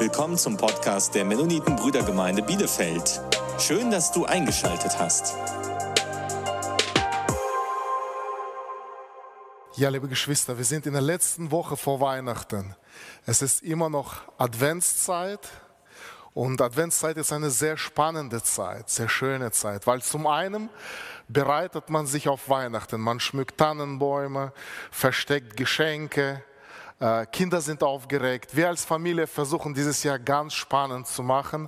Willkommen zum Podcast der Mennoniten Brüdergemeinde Bielefeld. Schön, dass du eingeschaltet hast. Ja, liebe Geschwister, wir sind in der letzten Woche vor Weihnachten. Es ist immer noch Adventszeit und Adventszeit ist eine sehr spannende Zeit, sehr schöne Zeit, weil zum einen bereitet man sich auf Weihnachten, man schmückt Tannenbäume, versteckt Geschenke, Kinder sind aufgeregt. Wir als Familie versuchen dieses Jahr ganz spannend zu machen.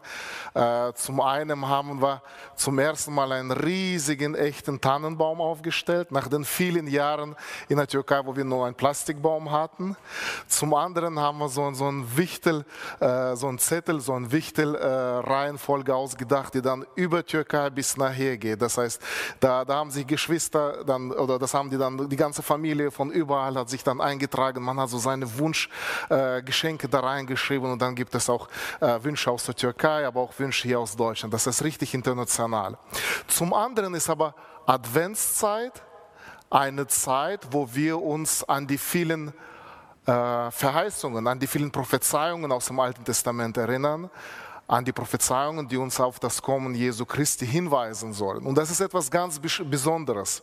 Äh, zum einen haben wir zum ersten Mal einen riesigen, echten Tannenbaum aufgestellt, nach den vielen Jahren in der Türkei, wo wir nur einen Plastikbaum hatten. Zum anderen haben wir so, so ein Wichtel, äh, so ein Zettel, so ein Wichtel-Reihenfolge ausgedacht, die dann über Türkei bis nachher geht. Das heißt, da, da haben sich Geschwister dann, oder das haben die dann, die ganze Familie von überall hat sich dann eingetragen. Man hat so seine seine Wunschgeschenke äh, da reingeschrieben und dann gibt es auch äh, Wünsche aus der Türkei, aber auch Wünsche hier aus Deutschland. Das ist richtig international. Zum anderen ist aber Adventszeit eine Zeit, wo wir uns an die vielen äh, Verheißungen, an die vielen Prophezeiungen aus dem Alten Testament erinnern an die Prophezeiungen, die uns auf das Kommen Jesu Christi hinweisen sollen. Und das ist etwas ganz Besonderes.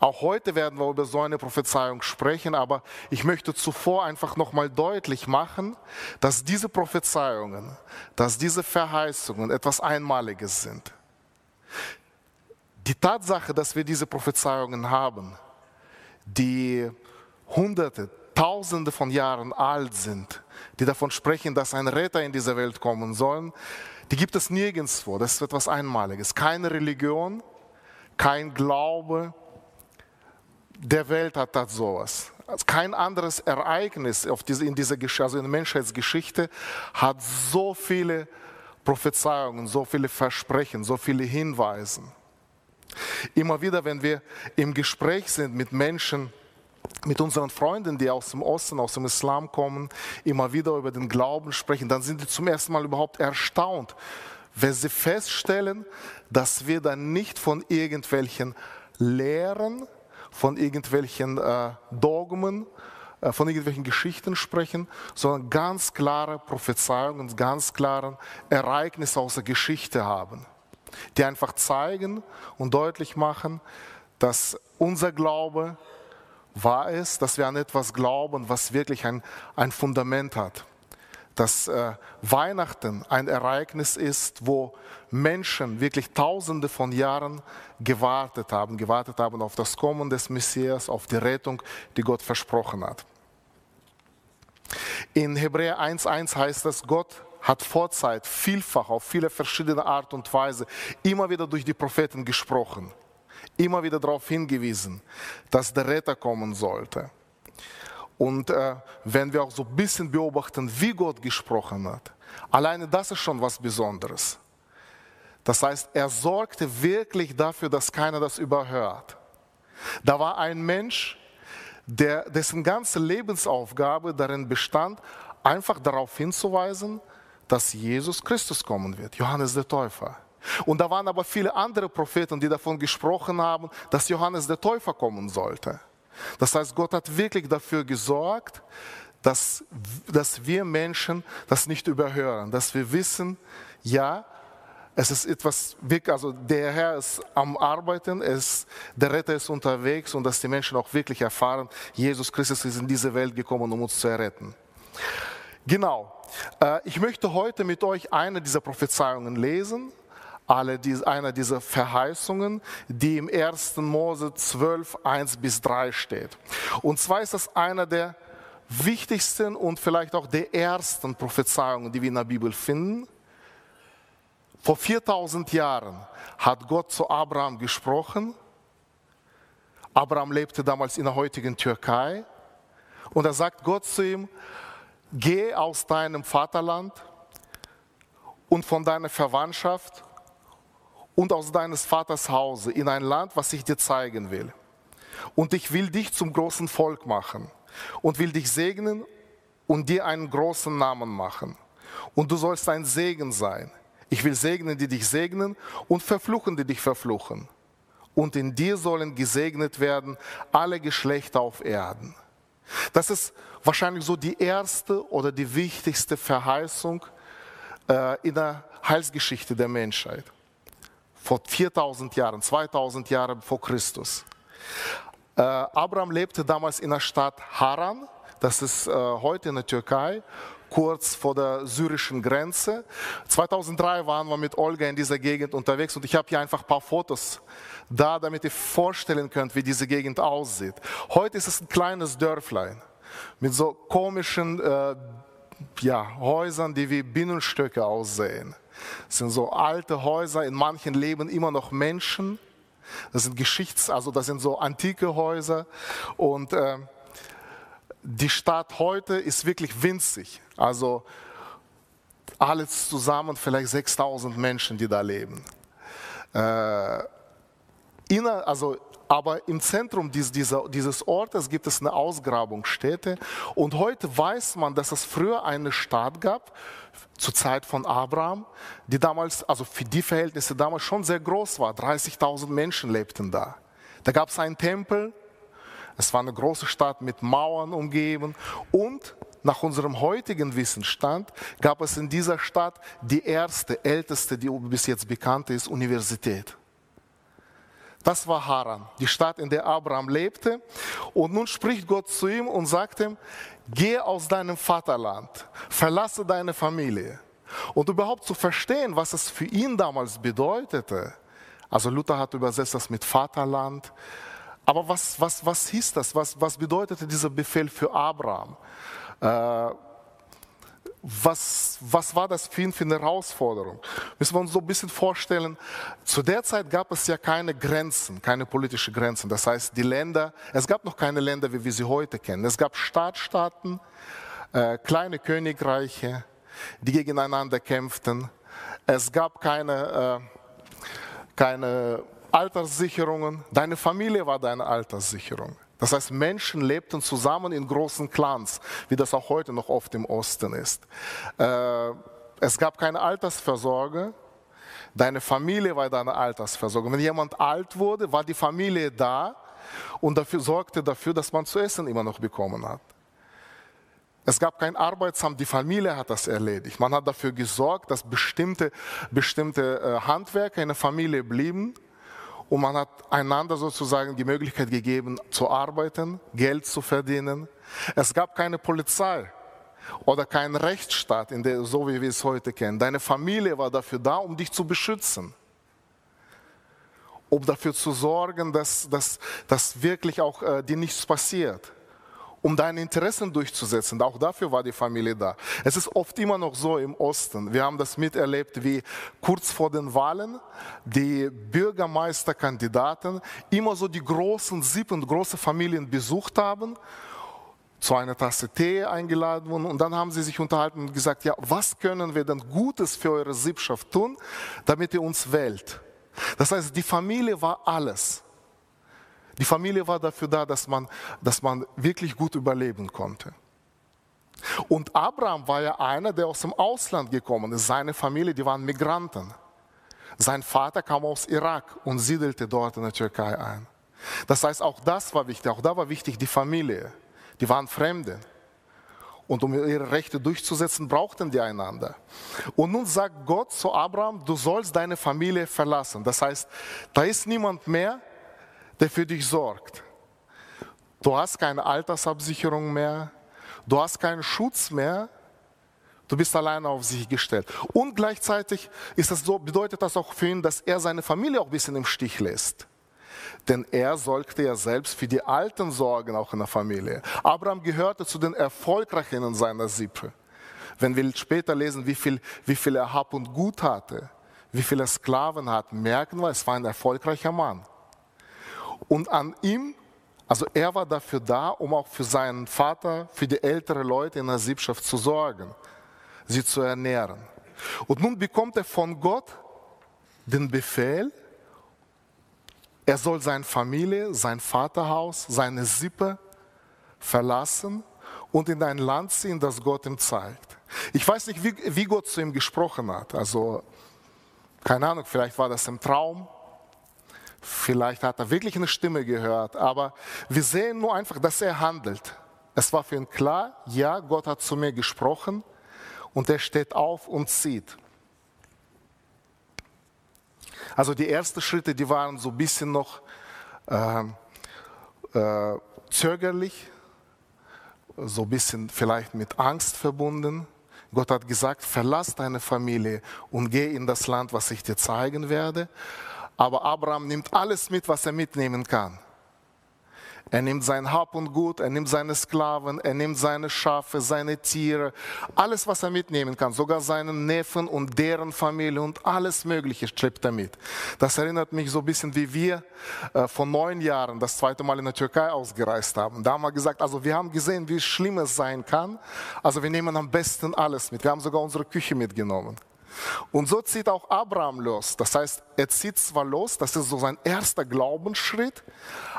Auch heute werden wir über so eine Prophezeiung sprechen, aber ich möchte zuvor einfach nochmal deutlich machen, dass diese Prophezeiungen, dass diese Verheißungen etwas Einmaliges sind. Die Tatsache, dass wir diese Prophezeiungen haben, die Hunderte, Tausende von Jahren alt sind, die davon sprechen, dass ein Retter in diese Welt kommen soll, die gibt es nirgendwo. Das ist etwas Einmaliges. Keine Religion, kein Glaube, der Welt hat das sowas. Also kein anderes Ereignis diese, in dieser also in der Menschheitsgeschichte hat so viele Prophezeiungen, so viele Versprechen, so viele Hinweise. Immer wieder, wenn wir im Gespräch sind mit Menschen, mit unseren Freunden, die aus dem Osten, aus dem Islam kommen, immer wieder über den Glauben sprechen, dann sind die zum ersten Mal überhaupt erstaunt, wenn sie feststellen, dass wir dann nicht von irgendwelchen Lehren, von irgendwelchen äh, Dogmen, äh, von irgendwelchen Geschichten sprechen, sondern ganz klare Prophezeiungen, ganz klare Ereignisse aus der Geschichte haben, die einfach zeigen und deutlich machen, dass unser Glaube wahr ist, dass wir an etwas glauben, was wirklich ein, ein Fundament hat dass äh, Weihnachten ein Ereignis ist, wo Menschen wirklich tausende von Jahren gewartet haben, gewartet haben auf das Kommen des Messias, auf die Rettung, die Gott versprochen hat. In Hebräer 1.1 heißt es, Gott hat Vorzeit vielfach auf viele verschiedene Art und Weise immer wieder durch die Propheten gesprochen, immer wieder darauf hingewiesen, dass der Retter kommen sollte. Und äh, wenn wir auch so ein bisschen beobachten, wie Gott gesprochen hat, alleine das ist schon was Besonderes. Das heißt, er sorgte wirklich dafür, dass keiner das überhört. Da war ein Mensch, der, dessen ganze Lebensaufgabe darin bestand, einfach darauf hinzuweisen, dass Jesus Christus kommen wird, Johannes der Täufer. Und da waren aber viele andere Propheten, die davon gesprochen haben, dass Johannes der Täufer kommen sollte. Das heißt, Gott hat wirklich dafür gesorgt, dass, dass wir Menschen das nicht überhören, dass wir wissen, ja, es ist etwas, also der Herr ist am Arbeiten, es, der Retter ist unterwegs und dass die Menschen auch wirklich erfahren, Jesus Christus ist in diese Welt gekommen, um uns zu erretten. Genau. Äh, ich möchte heute mit euch eine dieser Prophezeiungen lesen alle diese, einer dieser Verheißungen, die im 1. Mose 12, 1 bis 3 steht. Und zwar ist das einer der wichtigsten und vielleicht auch der ersten Prophezeiungen, die wir in der Bibel finden. Vor 4000 Jahren hat Gott zu Abraham gesprochen. Abraham lebte damals in der heutigen Türkei. Und er sagt Gott zu ihm, geh aus deinem Vaterland und von deiner Verwandtschaft und aus deines Vaters Hause in ein Land, was ich dir zeigen will. Und ich will dich zum großen Volk machen und will dich segnen und dir einen großen Namen machen. Und du sollst ein Segen sein. Ich will segnen, die dich segnen und verfluchen, die dich verfluchen. Und in dir sollen gesegnet werden alle Geschlechter auf Erden. Das ist wahrscheinlich so die erste oder die wichtigste Verheißung äh, in der Heilsgeschichte der Menschheit. Vor 4000 Jahren, 2000 Jahren vor Christus. Äh, Abraham lebte damals in der Stadt Haran, das ist äh, heute in der Türkei, kurz vor der syrischen Grenze. 2003 waren wir mit Olga in dieser Gegend unterwegs und ich habe hier einfach ein paar Fotos da, damit ihr vorstellen könnt, wie diese Gegend aussieht. Heute ist es ein kleines Dörflein mit so komischen äh, ja, Häusern, die wie Binnenstöcke aussehen. Das sind so alte Häuser, in manchen leben immer noch Menschen. Das sind Geschichts-, also das sind so antike Häuser und äh, die Stadt heute ist wirklich winzig. Also alles zusammen vielleicht 6000 Menschen, die da leben. Äh, inner, also, aber im Zentrum dieses, Ortes gibt es eine Ausgrabungsstätte und heute weiß man, dass es früher eine Stadt gab, zur Zeit von Abraham, die damals, also für die Verhältnisse damals schon sehr groß war. 30.000 Menschen lebten da. Da gab es einen Tempel, es war eine große Stadt mit Mauern umgeben und nach unserem heutigen Wissensstand gab es in dieser Stadt die erste, älteste, die bis jetzt bekannte ist, Universität. Das war Haran, die Stadt, in der Abraham lebte. Und nun spricht Gott zu ihm und sagt ihm, geh aus deinem Vaterland, verlasse deine Familie. Und überhaupt zu verstehen, was es für ihn damals bedeutete, also Luther hat übersetzt das mit Vaterland, aber was, was, was hieß das? Was, was bedeutete dieser Befehl für Abraham? Äh, was, was war das für ihn für eine Herausforderung? Müssen wir uns so ein bisschen vorstellen, zu der Zeit gab es ja keine Grenzen, keine politischen Grenzen. Das heißt, die Länder, es gab noch keine Länder, wie wir sie heute kennen. Es gab Stadtstaaten, äh, kleine Königreiche, die gegeneinander kämpften. Es gab keine, äh, keine Alterssicherungen. Deine Familie war deine Alterssicherung. Das heißt, Menschen lebten zusammen in großen Clans, wie das auch heute noch oft im Osten ist. Äh, es gab keine Altersversorge. Deine Familie war deine Altersversorgung. Wenn jemand alt wurde, war die Familie da und dafür, sorgte dafür, dass man zu essen immer noch bekommen hat. Es gab kein Arbeitsamt, die Familie hat das erledigt. Man hat dafür gesorgt, dass bestimmte, bestimmte äh, Handwerker in der Familie blieben und man hat einander sozusagen die Möglichkeit gegeben zu arbeiten, Geld zu verdienen. Es gab keine Polizei oder keinen Rechtsstaat, in der, so wie wir es heute kennen. Deine Familie war dafür da, um dich zu beschützen, um dafür zu sorgen, dass, dass, dass wirklich auch äh, dir nichts passiert um deine Interessen durchzusetzen. Auch dafür war die Familie da. Es ist oft immer noch so im Osten. Wir haben das miterlebt, wie kurz vor den Wahlen die Bürgermeisterkandidaten immer so die großen Sippen, große Familien besucht haben zu einer Tasse Tee eingeladen wurden und dann haben sie sich unterhalten und gesagt, ja, was können wir denn Gutes für eure Sippschaft tun, damit ihr uns wählt? Das heißt, die Familie war alles. Die Familie war dafür da, dass man, dass man wirklich gut überleben konnte. Und Abraham war ja einer, der aus dem Ausland gekommen ist. Seine Familie, die waren Migranten. Sein Vater kam aus Irak und siedelte dort in der Türkei ein. Das heißt, auch das war wichtig. Auch da war wichtig die Familie. Die waren Fremde. Und um ihre Rechte durchzusetzen, brauchten die einander. Und nun sagt Gott zu Abraham, du sollst deine Familie verlassen. Das heißt, da ist niemand mehr, der für dich sorgt. Du hast keine Altersabsicherung mehr, du hast keinen Schutz mehr, du bist alleine auf sich gestellt. Und gleichzeitig ist das so, bedeutet das auch für ihn, dass er seine Familie auch ein bisschen im Stich lässt. Denn er sollte ja selbst für die Alten sorgen, auch in der Familie. Abraham gehörte zu den Erfolgreichen in seiner Sippe. Wenn wir später lesen, wie viel, wie viel er Hab und Gut hatte, wie viele Sklaven hat, merken wir, es war ein erfolgreicher Mann. Und an ihm, also er war dafür da, um auch für seinen Vater, für die älteren Leute in der Siebschaft zu sorgen, sie zu ernähren. Und nun bekommt er von Gott den Befehl, er soll seine Familie, sein Vaterhaus, seine Sippe verlassen und in ein Land ziehen, das Gott ihm zeigt. Ich weiß nicht, wie, wie Gott zu ihm gesprochen hat. Also, keine Ahnung, vielleicht war das im Traum, Vielleicht hat er wirklich eine Stimme gehört, aber wir sehen nur einfach, dass er handelt. es war für ihn klar, ja, Gott hat zu mir gesprochen und er steht auf und zieht. Also die ersten Schritte, die waren so ein bisschen noch äh, äh, zögerlich, so ein bisschen vielleicht mit Angst verbunden. Gott hat gesagt, verlass deine Familie und geh in das Land, was ich dir zeigen werde. Aber Abraham nimmt alles mit, was er mitnehmen kann. Er nimmt sein Hab und Gut, er nimmt seine Sklaven, er nimmt seine Schafe, seine Tiere, alles, was er mitnehmen kann, sogar seinen Neffen und deren Familie und alles Mögliche schleppt er mit. Das erinnert mich so ein bisschen, wie wir äh, vor neun Jahren das zweite Mal in der Türkei ausgereist haben. Da haben wir gesagt, also wir haben gesehen, wie schlimm es sein kann. Also wir nehmen am besten alles mit. Wir haben sogar unsere Küche mitgenommen. Und so zieht auch Abraham los. Das heißt, er zieht zwar los, das ist so sein erster Glaubensschritt,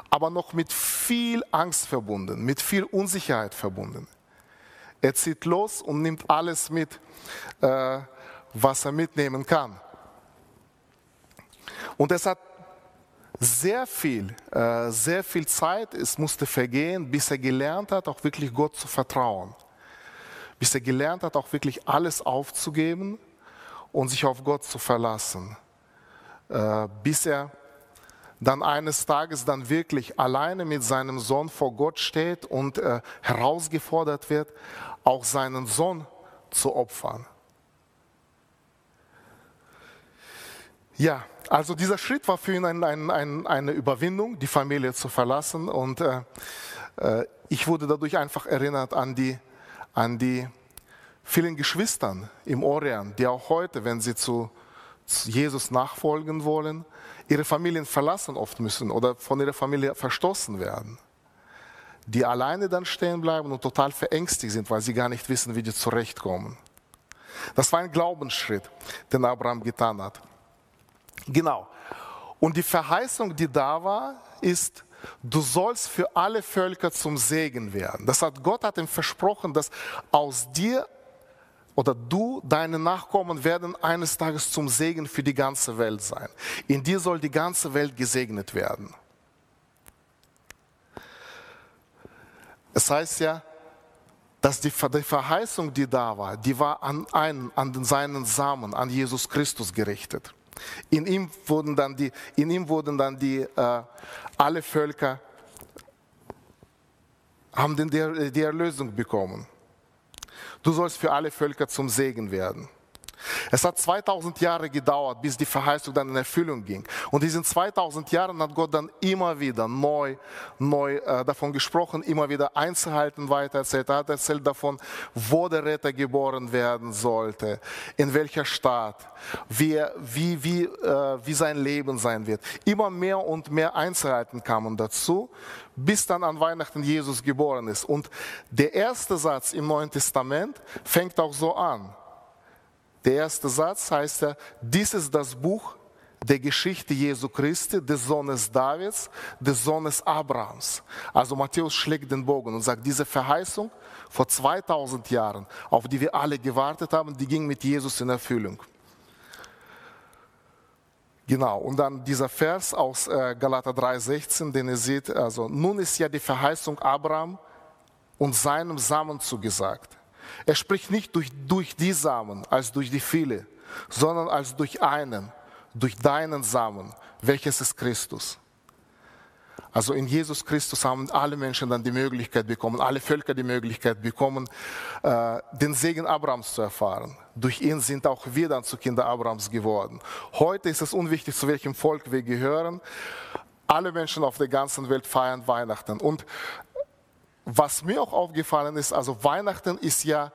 aber noch mit viel Angst verbunden, mit viel Unsicherheit verbunden. Er zieht los und nimmt alles mit, äh, was er mitnehmen kann. Und es hat sehr viel, äh, sehr viel Zeit, es musste vergehen, bis er gelernt hat, auch wirklich Gott zu vertrauen. Bis er gelernt hat, auch wirklich alles aufzugeben und sich auf Gott zu verlassen, äh, bis er dann eines Tages dann wirklich alleine mit seinem Sohn vor Gott steht und äh, herausgefordert wird, auch seinen Sohn zu opfern. Ja, also dieser Schritt war für ihn ein, ein, ein, eine Überwindung, die Familie zu verlassen. Und äh, äh ich wurde dadurch einfach erinnert an die, an die vielen Geschwistern im Orient, die auch heute, wenn sie zu Jesus nachfolgen wollen, ihre Familien verlassen oft müssen oder von ihrer Familie verstoßen werden. Die alleine dann stehen bleiben und total verängstigt sind, weil sie gar nicht wissen, wie die zurechtkommen. Das war ein Glaubensschritt, den Abraham getan hat. Genau. Und die Verheißung, die da war, ist, du sollst für alle Völker zum Segen werden. Das hat Gott hat ihm versprochen, dass aus dir oder du, deine Nachkommen werden eines Tages zum Segen für die ganze Welt sein. In dir soll die ganze Welt gesegnet werden. Es heißt ja, dass die, Verheißung, die da war, die war an einen, an seinen Samen, an Jesus Christus gerichtet. In ihm wurden dann die, in ihm wurden dann die äh, alle Völker haben den, die Erlösung bekommen. Du sollst für alle Völker zum Segen werden. Es hat 2000 Jahre gedauert, bis die Verheißung dann in Erfüllung ging. Und diesen 2000 Jahren hat Gott dann immer wieder neu, neu äh, davon gesprochen, immer wieder Einzelheiten weitererzählt. Er hat erzählt davon, wo der Retter geboren werden sollte, in welcher Stadt, wie, wie, wie, äh, wie sein Leben sein wird. Immer mehr und mehr Einzelheiten kamen dazu, bis dann an Weihnachten Jesus geboren ist. Und der erste Satz im Neuen Testament fängt auch so an. Der erste Satz heißt ja, dies ist das Buch der Geschichte Jesu Christi, des Sohnes Davids, des Sohnes Abrahams. Also Matthäus schlägt den Bogen und sagt, diese Verheißung vor 2000 Jahren, auf die wir alle gewartet haben, die ging mit Jesus in Erfüllung. Genau, und dann dieser Vers aus äh, Galater 3,16, den ihr seht, also nun ist ja die Verheißung Abraham und seinem Samen zugesagt. Er spricht nicht durch, durch die Samen als durch die viele, sondern als durch einen, durch deinen Samen, welches ist Christus. Also in Jesus Christus haben alle Menschen dann die Möglichkeit bekommen, alle Völker die Möglichkeit bekommen, äh, den Segen Abrahams zu erfahren. Durch ihn sind auch wir dann zu Kinder Abrahams geworden. Heute ist es unwichtig, zu welchem Volk wir gehören. Alle Menschen auf der ganzen Welt feiern Weihnachten. Und was mir auch aufgefallen ist, also Weihnachten ist ja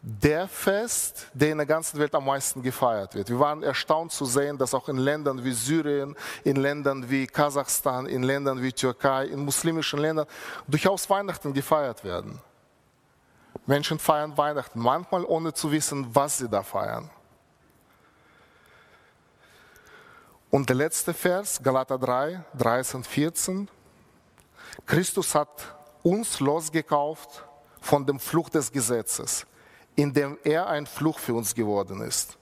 der Fest, der in der ganzen Welt am meisten gefeiert wird. Wir waren erstaunt zu sehen, dass auch in Ländern wie Syrien, in Ländern wie Kasachstan, in Ländern wie Türkei, in muslimischen Ländern durchaus Weihnachten gefeiert werden. Menschen feiern Weihnachten, manchmal ohne zu wissen, was sie da feiern. Und der letzte Vers, Galater 3, 13, 14. Christus hat uns losgekauft von dem Fluch des Gesetzes, indem er ein Fluch für uns geworden ist.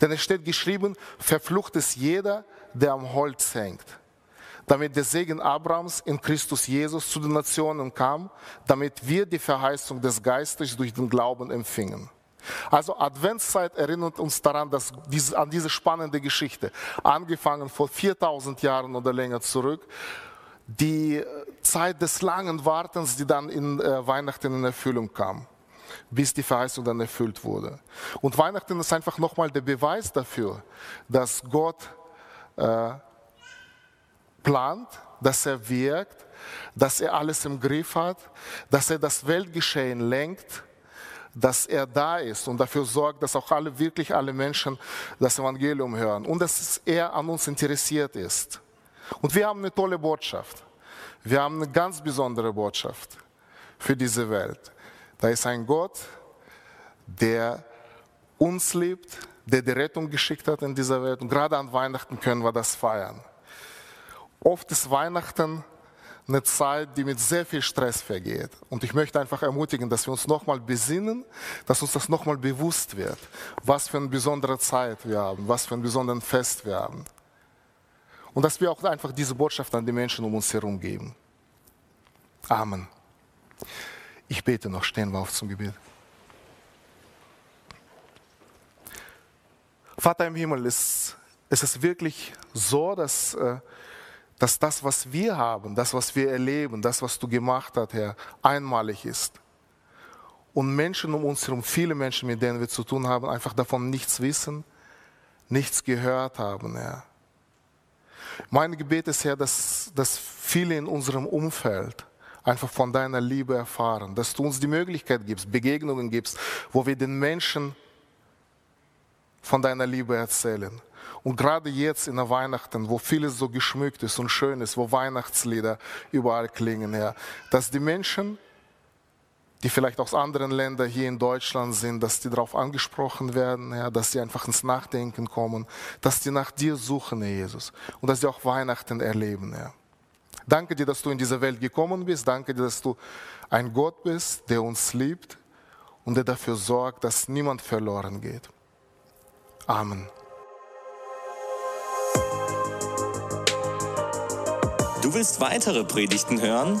Denn es steht geschrieben, verflucht ist jeder, der am Holz hängt, damit der Segen Abrahams in Christus Jesus zu den Nationen kam, damit wir die Verheißung des Geistes durch den Glauben empfingen. Also Adventszeit erinnert uns daran, dass diese, an diese spannende Geschichte, angefangen vor 4000 Jahren oder länger zurück, die Zeit des langen Wartens, die dann in äh, Weihnachten in Erfüllung kam, bis die Verheißung dann erfüllt wurde. Und Weihnachten ist einfach nochmal der Beweis dafür, dass Gott äh, plant, dass er wirkt, dass er alles im Griff hat, dass er das Weltgeschehen lenkt dass er da ist und dafür sorgt, dass auch alle, wirklich alle Menschen das Evangelium hören und dass er an uns interessiert ist. Und wir haben eine tolle Botschaft. Wir haben eine ganz besondere Botschaft für diese Welt. Da ist ein Gott, der uns liebt, der die Rettung geschickt hat in dieser Welt. Und gerade an Weihnachten können wir das feiern. Oft ist Weihnachten eine Zeit, die mit sehr viel Stress vergeht. Und ich möchte einfach ermutigen, dass wir uns nochmal besinnen, dass uns das nochmal bewusst wird, was für eine besondere Zeit wir haben, was für ein besonderes Fest wir haben. Und dass wir auch einfach diese Botschaft an die Menschen um uns herum geben. Amen. Ich bete noch, stehen wir auf zum Gebet. Vater im Himmel, es, es ist wirklich so, dass äh, dass das, was wir haben, das, was wir erleben, das, was du gemacht hast, Herr, einmalig ist. Und Menschen um uns herum, viele Menschen, mit denen wir zu tun haben, einfach davon nichts wissen, nichts gehört haben, Herr. Mein Gebet ist, Herr, dass, dass viele in unserem Umfeld einfach von deiner Liebe erfahren, dass du uns die Möglichkeit gibst, Begegnungen gibst, wo wir den Menschen von deiner Liebe erzählen. Und gerade jetzt in der Weihnachten, wo vieles so geschmückt ist und schön ist, wo Weihnachtslieder überall klingen, ja, dass die Menschen, die vielleicht aus anderen Ländern hier in Deutschland sind, dass die darauf angesprochen werden, ja, dass sie einfach ins Nachdenken kommen, dass die nach dir suchen, Herr Jesus, und dass sie auch Weihnachten erleben. Ja. Danke dir, dass du in diese Welt gekommen bist. Danke dir, dass du ein Gott bist, der uns liebt und der dafür sorgt, dass niemand verloren geht. Amen. Du willst weitere Predigten hören?